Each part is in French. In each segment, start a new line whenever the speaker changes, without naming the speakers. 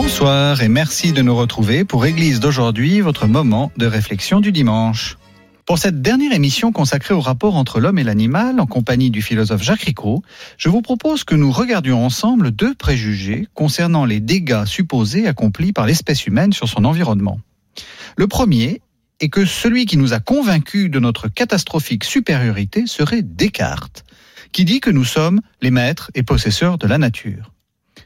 Bonsoir et merci de nous retrouver pour Église d'aujourd'hui, votre moment de réflexion du dimanche. Pour cette dernière émission consacrée au rapport entre l'homme et l'animal, en compagnie du philosophe Jacques Ricot, je vous propose que nous regardions ensemble deux préjugés concernant les dégâts supposés accomplis par l'espèce humaine sur son environnement. Le premier est que celui qui nous a convaincus de notre catastrophique supériorité serait Descartes, qui dit que nous sommes les maîtres et possesseurs de la nature.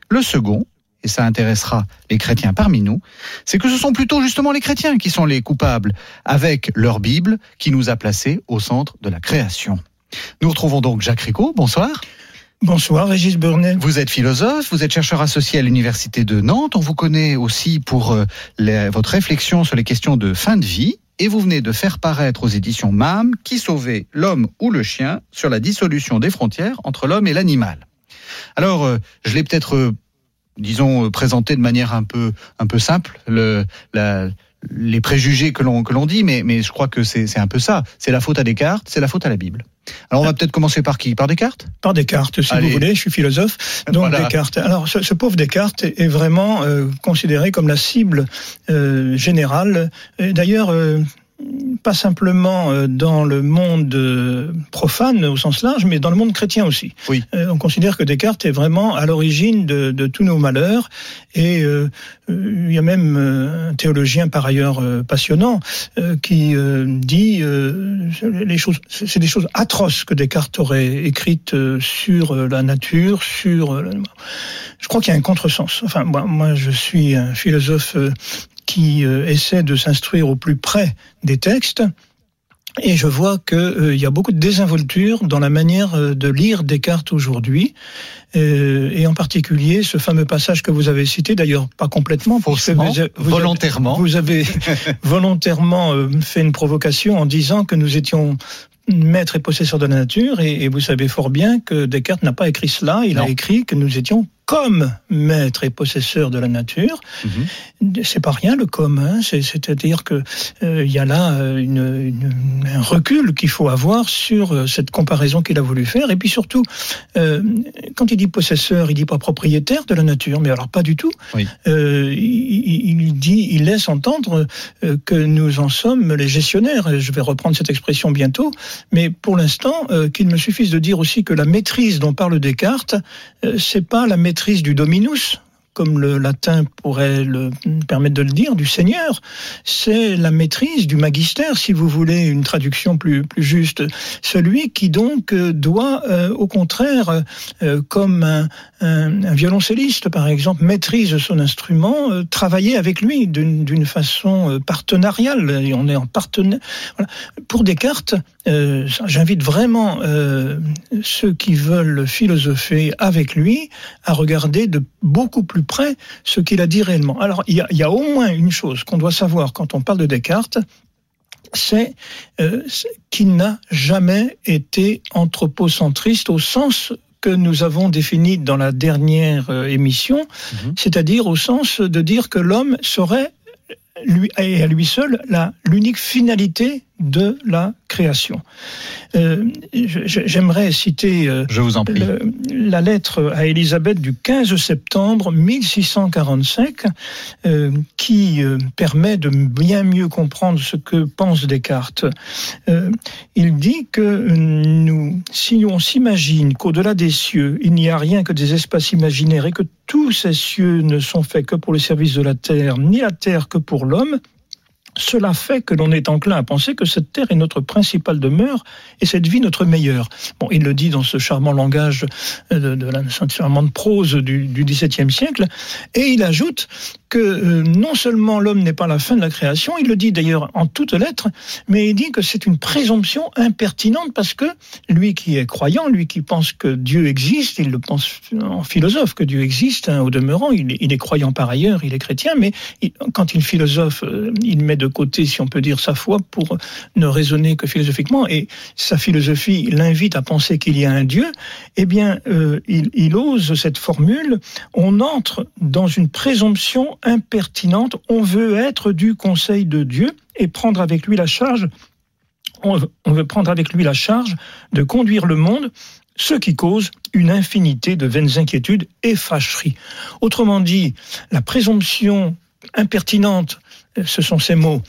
Le second, et ça intéressera les chrétiens parmi nous, c'est que ce sont plutôt justement les chrétiens qui sont les coupables, avec leur Bible qui nous a placés au centre de la création. Nous retrouvons donc Jacques Ricot, bonsoir.
Bonsoir Régis Burnet.
Vous êtes philosophe, vous êtes chercheur associé à l'Université de Nantes, on vous connaît aussi pour euh, les- votre réflexion sur les questions de fin de vie, et vous venez de faire paraître aux éditions MAM Qui sauvait l'homme ou le chien sur la dissolution des frontières entre l'homme et l'animal. Alors, euh, je l'ai peut-être, euh, disons, euh, présenté de manière un peu, un peu simple, le, la- les préjugés que l'on que l'on dit, mais, mais je crois que c'est c'est un peu ça. C'est la faute à Descartes, c'est la faute à la Bible. Alors, on va peut-être commencer par qui? Par Descartes?
Par Descartes, si
Allez.
vous voulez, je suis philosophe. Donc
Voilà.
Descartes. Alors ce, ce pauvre Descartes est vraiment euh, considéré comme la cible euh, générale. D'ailleurs, euh, pas simplement euh, dans le monde euh, profane au sens large, mais dans le monde chrétien aussi.
Oui.
Euh, on considère que Descartes est vraiment à l'origine de, de tous nos malheurs. Et euh, il y a même un théologien par ailleurs euh, passionnant qui dit les choses, c'est des choses atroces que Descartes aurait écrites sur la nature, sur. je crois qu'il y a un contresens. Enfin, moi, moi je suis un philosophe qui euh, essaie de s'instruire au plus près des textes. Et je vois qu'il y a beaucoup de désinvolture dans la manière euh, de lire Descartes aujourd'hui, euh, et en particulier ce fameux passage que vous avez cité, d'ailleurs pas complètement, parce que
Faussement,
vous avez- vous avez-
volontairement.
Vous avez volontairement euh, fait une provocation en disant que nous étions maîtres et possesseurs de la nature, et, et vous savez fort bien que Descartes n'a pas écrit cela, il
Non.
a écrit que nous étions comme maîtres et possesseurs de la nature.
Mhm.
C'est pas rien le comme, hein. C'est- c'est-à-dire que euh, il y a là euh, une, une- un recul qu'il faut avoir sur euh, cette comparaison qu'il a voulu faire. Et puis surtout, euh, quand il dit possesseur, il dit pas propriétaire de la nature, mais alors pas du tout.
Oui.
Euh, il, il dit, il laisse entendre euh, que nous en sommes les gestionnaires. Je vais reprendre cette expression bientôt, mais pour l'instant, euh, qu'il me suffise de dire aussi que la maîtrise dont parle Descartes, euh, c'est pas la maîtrise du dominus, comme le latin pourrait le permettre de le dire, du Seigneur. C'est la maîtrise du magistère, si vous voulez une traduction plus, juste. Celui qui donc doit, euh, au contraire, euh, comme un, violoncelliste, par exemple, maîtrise son instrument, euh, travailler avec lui d'une façon partenariale. Et on est en partenaire. Voilà. Pour Descartes, euh, j'invite vraiment euh, ceux qui veulent philosopher avec lui à regarder de beaucoup plus près ce qu'il a dit réellement. Alors, il y a, il y a au moins une chose qu'on doit savoir quand on parle de Descartes, c'est euh, qu'il n'a jamais été anthropocentriste au sens que nous avons défini dans la dernière euh, émission,
Mhm.
c'est-à-dire au sens de dire que l'homme serait lui et à lui seul la l'unique finalité de la création. Euh, J'aimerais citer euh,
Je vous en prie.
le- la lettre à Élisabeth du 15 septembre 1645, euh, qui euh, permet de bien mieux comprendre ce que pense Descartes. Euh, il dit que nous, si on s'imagine qu'au-delà des cieux, il n'y a rien que des espaces imaginaires et que tous ces cieux ne sont faits que pour le service de la terre, ni la terre que pour l'homme, cela fait que l'on est enclin à penser que cette terre est notre principale demeure et cette vie notre meilleure. Bon, il le dit dans ce charmant langage de, de la charmante prose du, XVIIe siècle, et il ajoute que euh, non seulement l'homme n'est pas la fin de la création, il le dit d'ailleurs en toutes lettres, mais il dit que c'est une présomption impertinente parce que lui qui est croyant, lui qui pense que Dieu existe, il le pense en philosophe que Dieu existe, hein, au demeurant, il est, croyant par ailleurs, il est chrétien, mais quand il philosophe, euh, il met côté, si on peut dire, sa foi pour ne raisonner que philosophiquement, et sa philosophie l'invite à penser qu'il y a un Dieu, eh bien, euh, il ose cette formule, on entre dans une présomption impertinente, on veut être du conseil de Dieu et prendre avec lui la charge, on veut prendre avec lui la charge de conduire le monde, ce qui cause une infinité de vaines inquiétudes et fâcheries. Autrement dit, la présomption impertinente, ce sont ces mots,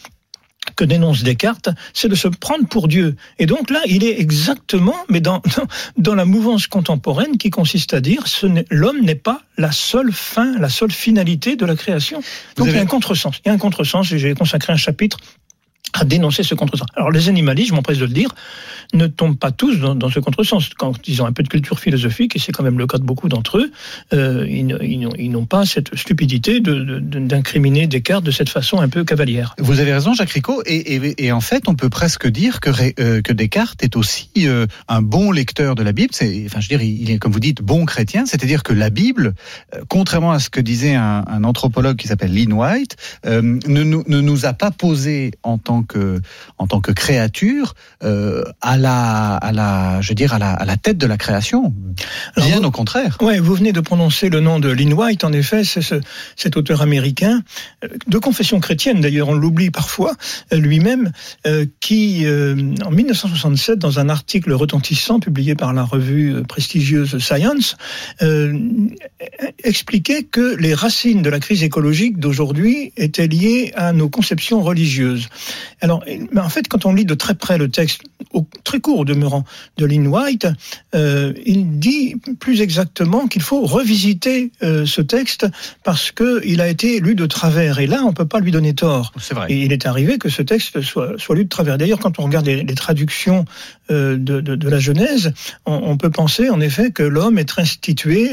que dénonce Descartes, c'est de se prendre pour Dieu. Et donc là, il est exactement, mais dans, dans, dans la mouvance contemporaine qui consiste à dire l'homme n'est pas la seule fin, la seule finalité de la création. Donc avez... il y a un contresens. Il y a un contresens et j'ai consacré un chapitre à dénoncer ce contresens. Alors les animalistes, je m'empresse de le dire, ne tombent pas tous dans, dans, ce contresens. Quand ils ont un peu de culture philosophique, et c'est quand même le cas de beaucoup d'entre eux, euh, ils, n'ont pas cette stupidité d'incriminer de, de, Descartes de cette façon un peu cavalière.
Vous avez raison, Jacques Ricot, et, en fait, on peut presque dire que, euh, que Descartes est aussi euh, un bon lecteur de la Bible. Enfin, je veux dire, il est, comme vous dites, bon chrétien, c'est-à-dire que la Bible, contrairement à ce que disait un, anthropologue qui s'appelle Lynn White, ne, ne, nous a pas posé en tant que, en tant que créature euh, à la, à la, je veux dire, à la, à la tête de la création. Bien
vous,
au contraire.
Ouais, vous venez de prononcer le nom de Lynn White. En effet, c'est ce, cet auteur américain euh, de confession chrétienne. D'ailleurs, on l'oublie parfois euh, lui-même, euh, qui, euh, en 1967, dans un article retentissant publié par la revue prestigieuse Science, expliquait que les racines de la crise écologique d'aujourd'hui étaient liées à nos conceptions religieuses. Alors, en fait, quand on lit de très près le texte, au, très court au demeurant, de Lynn White, euh, il dit plus exactement qu'il faut revisiter euh, ce texte parce qu'il a été lu de travers. Et là, on ne peut pas lui donner tort.
Vrai.
Et il est arrivé que ce texte soit, soit lu de travers. D'ailleurs, quand on regarde les, les traductions euh, de, de, de, la Genèse, on, on, peut penser en effet que l'homme est institué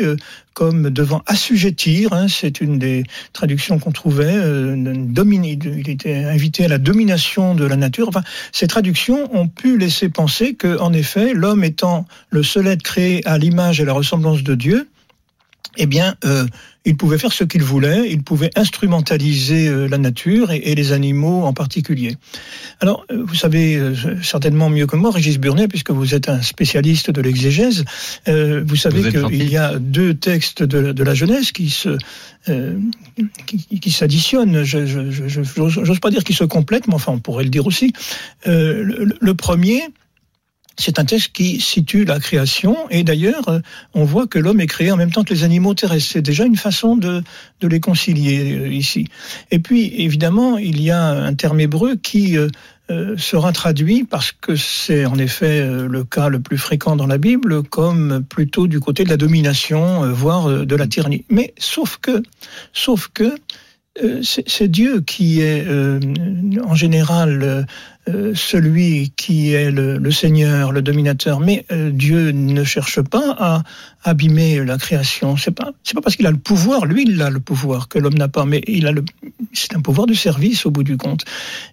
comme devant assujettir, hein, c'est une des traductions qu'on trouvait, euh, il était invité à la domination de la nature. Enfin, ces traductions ont pu laisser penser que, en effet, l'homme étant le seul être créé à l'image et la ressemblance de Dieu, eh bien, euh, il pouvait faire ce qu'il voulait, il pouvait instrumentaliser euh, la nature et, et, les animaux en particulier. Alors, euh, vous savez euh, certainement mieux que moi, Régis Burnet, puisque vous êtes un spécialiste de l'exégèse, euh, vous savez qu'il y a deux textes de, de la Genèse qui se qui, qui s'additionnent. Je n'ose pas dire qu'ils se complètent, mais enfin, on pourrait le dire aussi. le, le premier, c'est un texte qui situe la création et d'ailleurs euh, on voit que l'homme est créé en même temps que les animaux terrestres. C'est déjà une façon de, de les concilier euh, ici. Et puis évidemment il y a un terme hébreu qui euh, sera traduit parce que c'est en effet le cas le plus fréquent dans la Bible comme plutôt du côté de la domination, voire de la tyrannie. Mais sauf que, sauf que c'est Dieu qui est en général euh, celui qui est le, Seigneur, le dominateur, mais euh, Dieu ne cherche pas à abîmer la création. C'est pas c'est pas parce qu'il a le pouvoir, lui il a le pouvoir que l'homme n'a pas, mais il a le c'est un pouvoir de service au bout du compte.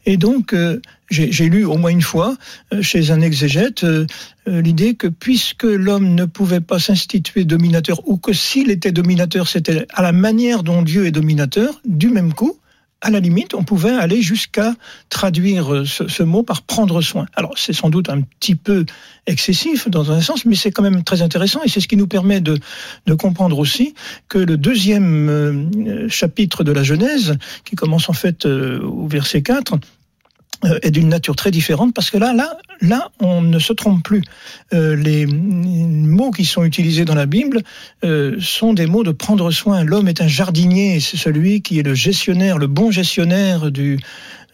Et donc euh, j'ai lu au moins une fois euh, chez un exégète euh, l'idée que puisque l'homme ne pouvait pas s'instituer dominateur ou que s'il était dominateur, c'était à la manière dont Dieu est dominateur, du même coup à la limite, on pouvait aller jusqu'à traduire euh, ce, ce, mot par prendre soin. Alors, c'est sans doute un petit peu excessif dans un sens, mais c'est quand même très intéressant et c'est ce qui nous permet de, de, comprendre aussi que le deuxième euh, chapitre de la Genèse, qui commence en fait euh, au verset 4, euh, est d'une nature très différente parce que là, là, là, on ne se trompe plus. Euh, les mots qui sont utilisés dans la Bible euh, sont des mots de prendre soin. L'homme est un jardinier, c'est celui qui est le gestionnaire, le bon gestionnaire du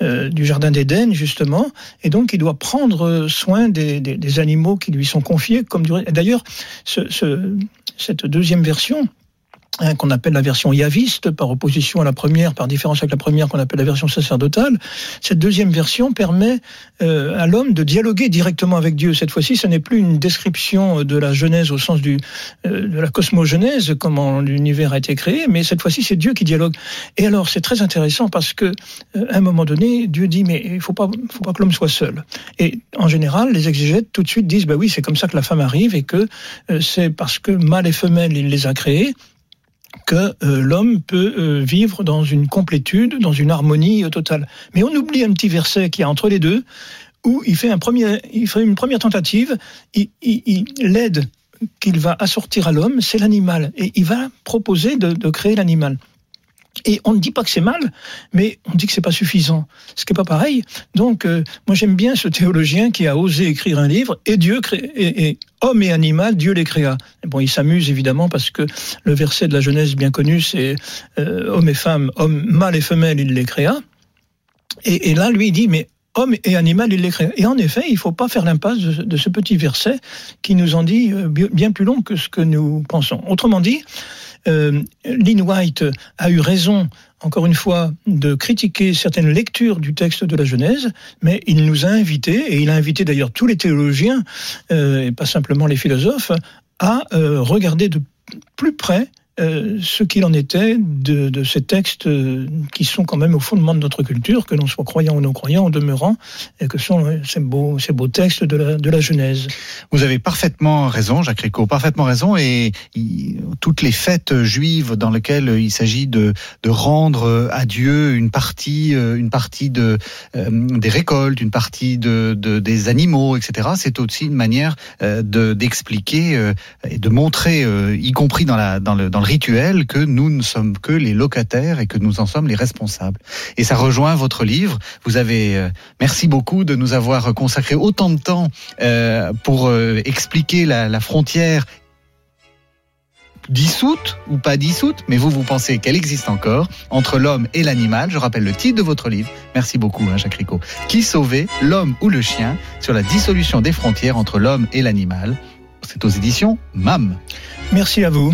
euh, du jardin d'Éden justement, et donc il doit prendre soin des, des, animaux qui lui sont confiés. Comme d'ailleurs, ce, ce, cette deuxième version Hein, qu'on appelle la version yaviste, par opposition à la première, par différence avec la première qu'on appelle la version sacerdotale. Cette deuxième version permet euh, à l'homme de dialoguer directement avec Dieu. Cette fois-ci, ce n'est plus une description de la Genèse au sens du, euh, de la cosmogenèse, comment l'univers a été créé, mais cette fois-ci, c'est Dieu qui dialogue. Et alors, c'est très intéressant parce que, euh, à un moment donné, Dieu dit, mais il faut pas, faut pas que l'homme soit seul. Et en général, les exégètes tout de suite disent, bah oui, c'est comme ça que la femme arrive et que c'est parce que mâle et femelle, il les a créés que euh, l'homme peut euh, vivre dans une complétude, dans une harmonie totale. Mais on oublie un petit verset qui est entre les deux, où il fait, il une première tentative, l'aide qu'il va assortir à l'homme, c'est l'animal, et il va proposer de créer l'animal. Et on ne dit pas que c'est mal, mais on dit que c'est pas suffisant, ce qui est pas pareil. Donc, euh, moi j'aime bien ce théologien qui a osé écrire un livre et Dieu crée, homme et animal, Dieu les créa. bon, il s'amuse évidemment parce que le verset de la Genèse bien connu, c'est euh, homme et femme, homme, mâle et femelle, il les créa. Et, là, lui, il dit, mais homme et animal, il les créa. Et en effet, il faut pas faire l'impasse de, de, ce petit verset qui nous en dit euh, bien plus long que ce que nous pensons. Autrement dit, euh, Lynn White a eu raison, encore une fois, de critiquer certaines lectures du texte de la Genèse, mais il nous a invités, et il a invité d'ailleurs tous les théologiens, euh, et pas simplement les philosophes, à euh, regarder de plus près euh, ce qu'il en était de, ces textes euh, qui sont quand même au fondement de notre culture, que l'on soit croyant ou non croyant, en demeurant, et que sont ces beaux, ces beaux textes de la, Genèse.
Vous avez parfaitement raison, Jacques Rico, parfaitement raison, et toutes les fêtes juives dans lesquelles il s'agit de, rendre à Dieu une partie, euh, une partie de, des récoltes, une partie de, de des animaux, etc., c'est aussi une manière de d'expliquer et de montrer, y compris dans la le dans rituel que nous ne sommes que les locataires et que nous en sommes les responsables. Et ça rejoint votre livre. Vous avez, euh, merci beaucoup de nous avoir consacré autant de temps euh, pour euh, expliquer la, frontière dissoute ou pas dissoute, mais vous, vous pensez qu'elle existe encore entre l'homme et l'animal. Je rappelle le titre de votre livre. Merci beaucoup, hein, Jacques Ricot. Qui sauver l'homme ou le chien sur la dissolution des frontières entre l'homme et l'animal? C'est aux éditions MAM.
Merci à vous.